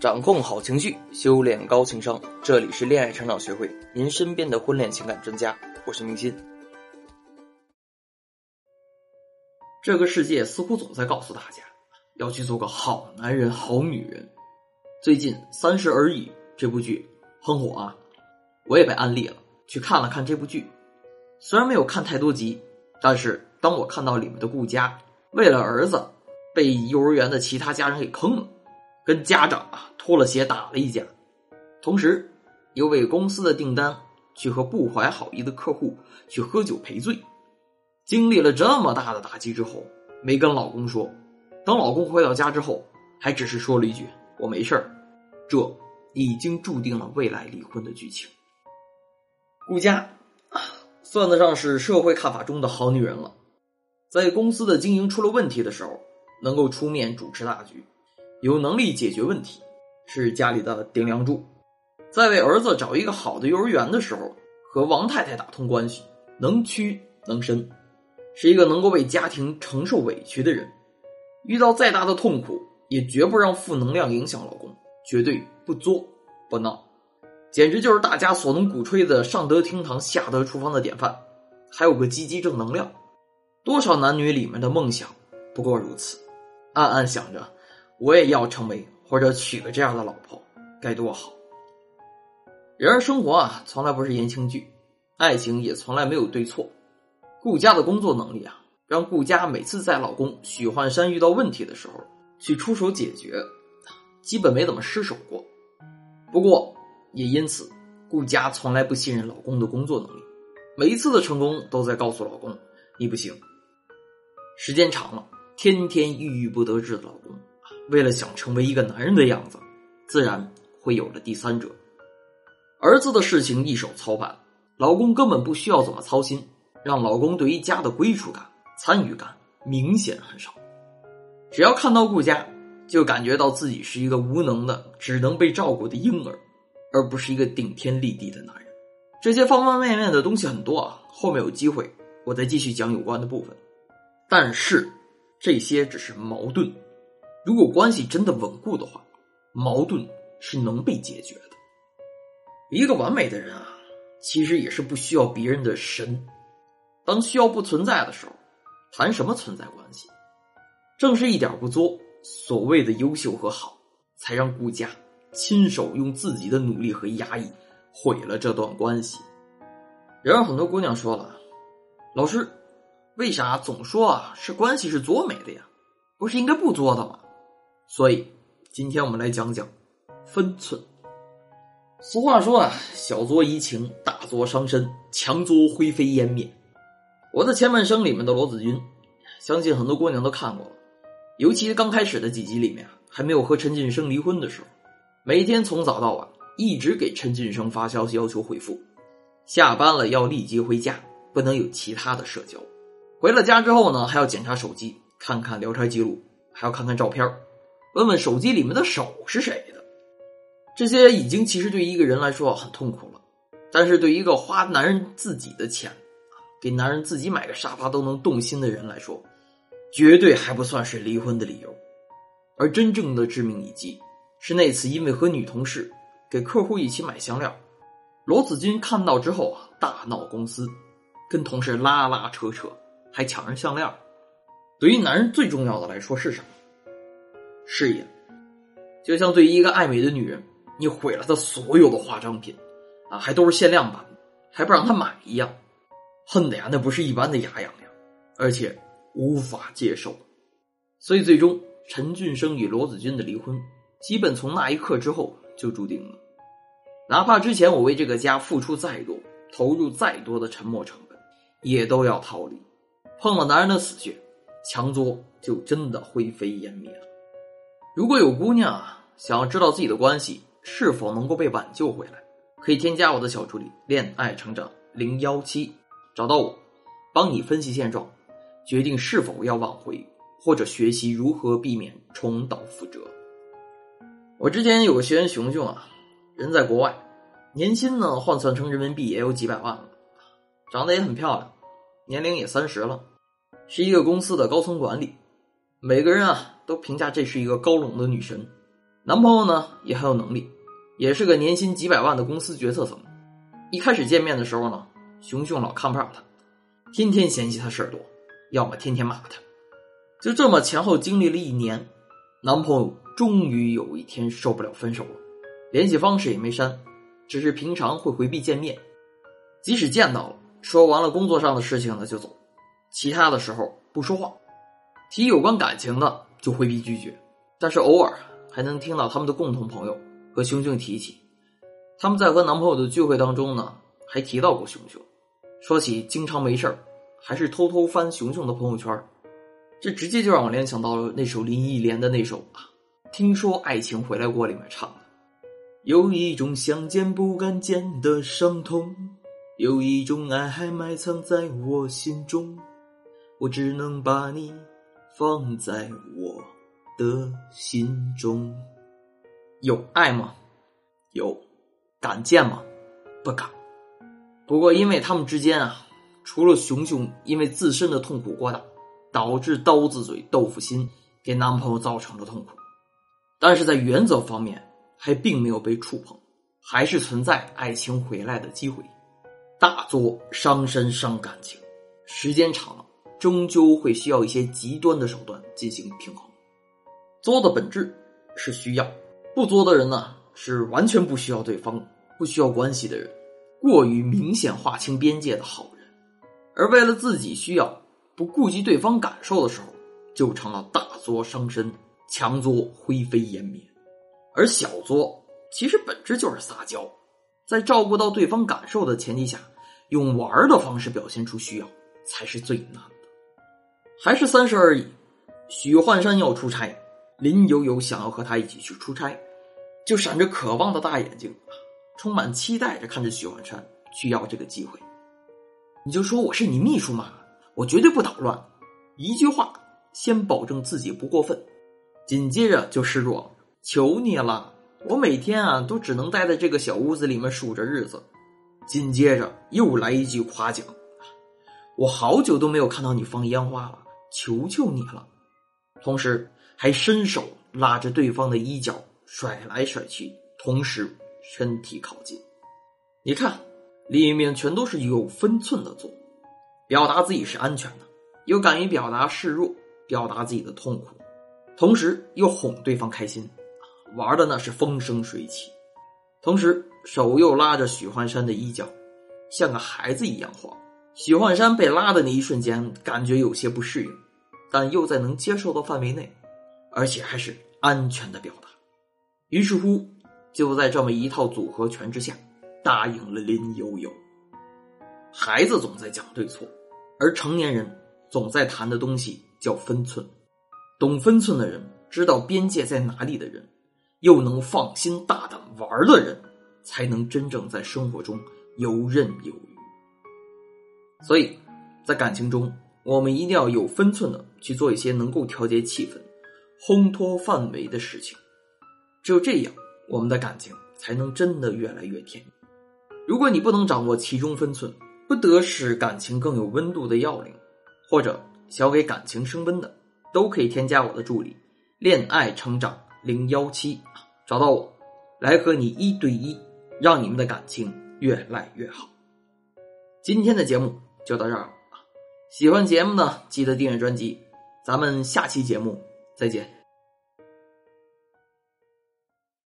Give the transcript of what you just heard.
掌控好情绪，修炼高情商。这里是恋爱成长学会，您身边的婚恋情感专家。我是明心。这个世界似乎总在告诉大家，要去做个好男人、好女人。最近《三十而已》这部剧很火啊，我也被安利了，去看了看这部剧。虽然没有看太多集，但是当我看到里面的顾佳为了儿子被幼儿园的其他家人给坑了。跟家长啊脱了鞋打了一架，同时又为公司的订单去和不怀好意的客户去喝酒赔罪。经历了这么大的打击之后，没跟老公说。等老公回到家之后，还只是说了一句“我没事儿”，这已经注定了未来离婚的剧情。顾佳算得上是社会看法中的好女人了，在公司的经营出了问题的时候，能够出面主持大局。有能力解决问题，是家里的顶梁柱。在为儿子找一个好的幼儿园的时候，和王太太打通关系，能屈能伸，是一个能够为家庭承受委屈的人。遇到再大的痛苦，也绝不让负能量影响老公，绝对不作不闹，简直就是大家所能鼓吹的上得厅堂下得厨房的典范。还有个积极正能量，多少男女里面的梦想不过如此，暗暗想着。我也要成为或者娶个这样的老婆，该多好！然而生活啊，从来不是言情剧，爱情也从来没有对错。顾家的工作能力啊，让顾家每次在老公许幻山遇到问题的时候去出手解决，基本没怎么失手过。不过也因此，顾家从来不信任老公的工作能力，每一次的成功都在告诉老公你不行。时间长了，天天郁郁不得志的老公。为了想成为一个男人的样子，自然会有了第三者。儿子的事情一手操办，老公根本不需要怎么操心，让老公对于家的归属感、参与感明显很少。只要看到顾家，就感觉到自己是一个无能的、只能被照顾的婴儿，而不是一个顶天立地的男人。这些方方面面的东西很多啊，后面有机会我再继续讲有关的部分。但是这些只是矛盾。如果关系真的稳固的话，矛盾是能被解决的。一个完美的人啊，其实也是不需要别人的神。当需要不存在的时候，谈什么存在关系？正是一点不作，所谓的优秀和好，才让顾家亲手用自己的努力和压抑毁了这段关系。然而，很多姑娘说了：“老师，为啥总说啊是关系是作美的呀？不是应该不作的吗？”所以，今天我们来讲讲分寸。俗话说啊，小作怡情，大作伤身，强作灰飞烟灭。我的前半生里面的罗子君，相信很多姑娘都看过了。尤其刚开始的几集里面，还没有和陈俊生离婚的时候，每天从早到晚一直给陈俊生发消息要求回复。下班了要立即回家，不能有其他的社交。回了家之后呢，还要检查手机，看看聊天记录，还要看看照片问问手机里面的手是谁的？这些已经其实对一个人来说很痛苦了，但是对一个花男人自己的钱，给男人自己买个沙发都能动心的人来说，绝对还不算是离婚的理由。而真正的致命一击是那次因为和女同事给客户一起买香料，罗子君看到之后啊大闹公司，跟同事拉拉扯扯，还抢人项链。对于男人最重要的来说是什么？事业，就像对于一个爱美的女人，你毁了她所有的化妆品，啊，还都是限量版，还不让她买一样，恨的呀，那不是一般的牙痒痒，而且无法接受。所以最终，陈俊生与罗子君的离婚，基本从那一刻之后就注定了。哪怕之前我为这个家付出再多，投入再多的沉没成本，也都要逃离。碰了男人的死穴，强作就真的灰飞烟灭了。如果有姑娘，想要知道自己的关系是否能够被挽救回来，可以添加我的小助理“恋爱成长零幺七”，找到我，帮你分析现状，决定是否要挽回，或者学习如何避免重蹈覆辙。我之前有个学员熊熊啊，人在国外，年薪呢换算成人民币也有几百万了，长得也很漂亮，年龄也三十了，是一个公司的高层管理，每个人啊。都评价这是一个高冷的女神，男朋友呢也很有能力，也是个年薪几百万的公司决策层。一开始见面的时候呢，熊熊老看不上他，天天嫌弃他事儿多，要么天天骂他。就这么前后经历了一年，男朋友终于有一天受不了分手了，联系方式也没删，只是平常会回避见面，即使见到了，说完了工作上的事情呢就走，其他的时候不说话，提有关感情的就回避拒绝，但是偶尔还能听到他们的共同朋友和熊熊提起，他们在和男朋友的聚会当中呢还提到过熊熊，说起经常没事儿还是偷偷翻熊熊的朋友圈。这直接就让我联想到了那首林忆莲的那首啊，听说爱情回来过里面唱的，有一种想见不敢见的伤痛，有一种爱还埋藏在我心中，我只能把你放在我的心中。有爱吗？有，敢见吗？不敢。不过因为他们之间啊，除了熊熊因为自身的痛苦过大。导致刀子嘴豆腐心给男朋友造成了痛苦，但是在原则方面还并没有被触碰，还是存在爱情回来的机会。大作伤身伤感情，时间长了终究会需要一些极端的手段进行平衡。作的本质是需要，不作的人呢是完全不需要对方、不需要关系的人，过于明显划清边界的好人，而为了自己需要。不顾及对方感受的时候，就成了大作伤身，强作灰飞烟灭；而小作其实本质就是撒娇，在照顾到对方感受的前提下，用玩的方式表现出需要，才是最难。还是三十而已。许幻山要出差，林有有想要和他一起去出差，就闪着渴望的大眼睛，充满期待着看着许幻山去要这个机会。你就说我是你秘书嘛。我绝对不捣乱，一句话，先保证自己不过分，紧接着就示弱，求你了，我每天啊都只能待在这个小屋子里面数着日子。紧接着又来一句夸奖，我好久都没有看到你放烟花了，求求你了。同时还伸手拉着对方的衣角甩来甩去，同时身体靠近。你看，里面全都是有分寸的做。表达自己是安全的，又敢于表达示弱，表达自己的痛苦，同时又哄对方开心，玩的那是风生水起。同时手又拉着许幻山的衣角，像个孩子一样晃。许幻山被拉的那一瞬间，感觉有些不适应，但又在能接受的范围内，而且还是安全的表达。于是乎，就在这么一套组合拳之下，答应了林悠悠。孩子总在讲对错。而成年人总在谈的东西叫分寸，懂分寸的人，知道边界在哪里的人，又能放心大胆玩的人，才能真正在生活中游刃有余。所以，在感情中，我们一定要有分寸的去做一些能够调节气氛、烘托氛围的事情。只有这样，我们的感情才能真的越来越甜。如果你不能掌握其中分寸，不得使感情更有温度的要领，或者想给感情升温的，都可以添加我的助理“恋爱成长零幺七”，找到我，来和你一对一，让你们的感情越来越好。今天的节目就到这儿了，喜欢节目呢，记得订阅专辑，咱们下期节目再见。